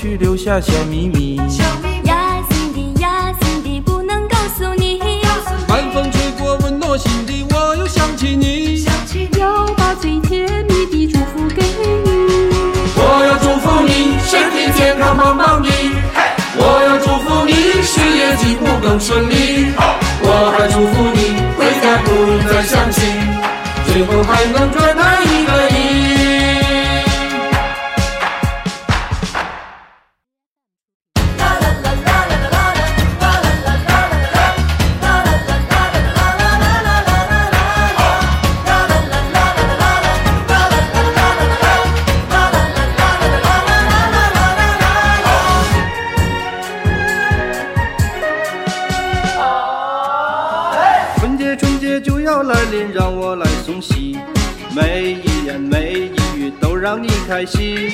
去留下小秘密。呀，心底呀，心底不能告诉你。晚风吹过，温暖心底，我又想起你。要把最甜蜜的祝福给你。我要祝福你身体健康棒棒的，我要祝福你事业进步更顺利，我还祝福你回家不用再想起，最后还能节春节就要来临，让我来送喜，每一言每一语都让你开心。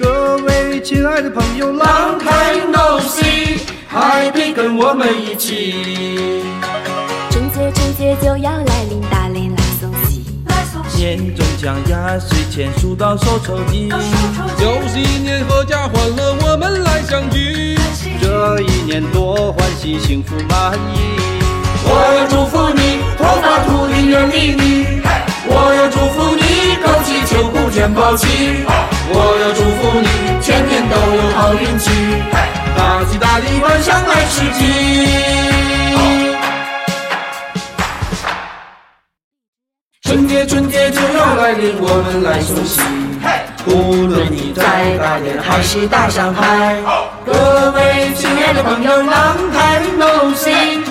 各位亲爱的朋友，Long time no see，Happy 跟我们一起。春节春节就要来临，大连来送喜。年终奖压岁钱数到手抽筋，又是一年阖家欢乐，我们来相聚。这一年多欢喜，幸福满意。我要祝福你，天天都有好运气。大吉大利，晚上来吃鸡。春节春节就要来临，我们来送喜。无论你在大连还是大上海，各位亲爱的朋友，浪台 no 心